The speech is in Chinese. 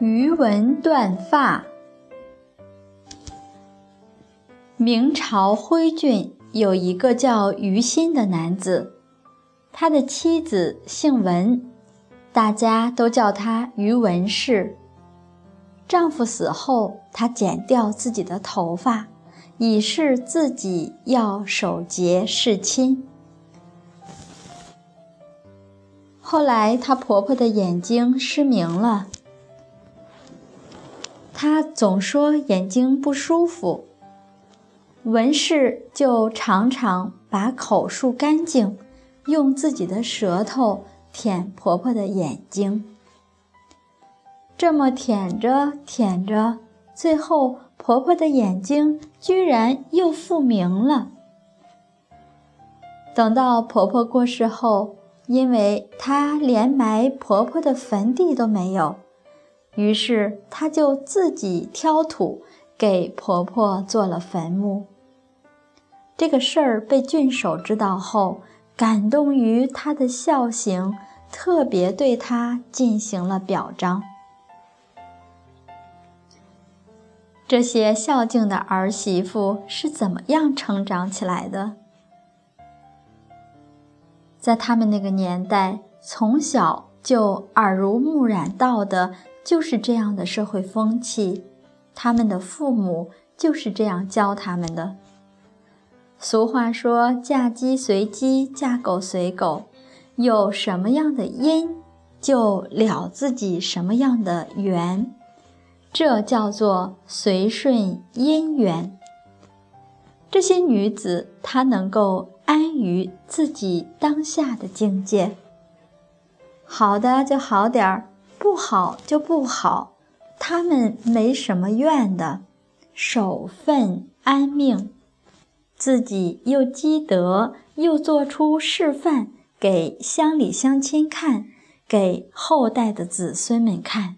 鱼纹断发。明朝徽郡有一个叫于心的男子，他的妻子姓文，大家都叫他于文氏。丈夫死后，她剪掉自己的头发，以示自己要守节侍亲。后来，她婆婆的眼睛失明了。他总说眼睛不舒服，文氏就常常把口漱干净，用自己的舌头舔婆婆的眼睛。这么舔着舔着，最后婆婆的眼睛居然又复明了。等到婆婆过世后，因为她连埋婆婆的坟地都没有。于是，她就自己挑土给婆婆做了坟墓。这个事儿被郡守知道后，感动于她的孝行，特别对她进行了表彰。这些孝敬的儿媳妇是怎么样成长起来的？在他们那个年代，从小就耳濡目染到的。就是这样的社会风气，他们的父母就是这样教他们的。俗话说：“嫁鸡随鸡，嫁狗随狗。”有什么样的因，就了自己什么样的缘，这叫做随顺因缘。这些女子，她能够安于自己当下的境界，好的就好点儿。不好就不好，他们没什么怨的，守份安命，自己又积德，又做出示范给乡里乡亲看，给后代的子孙们看。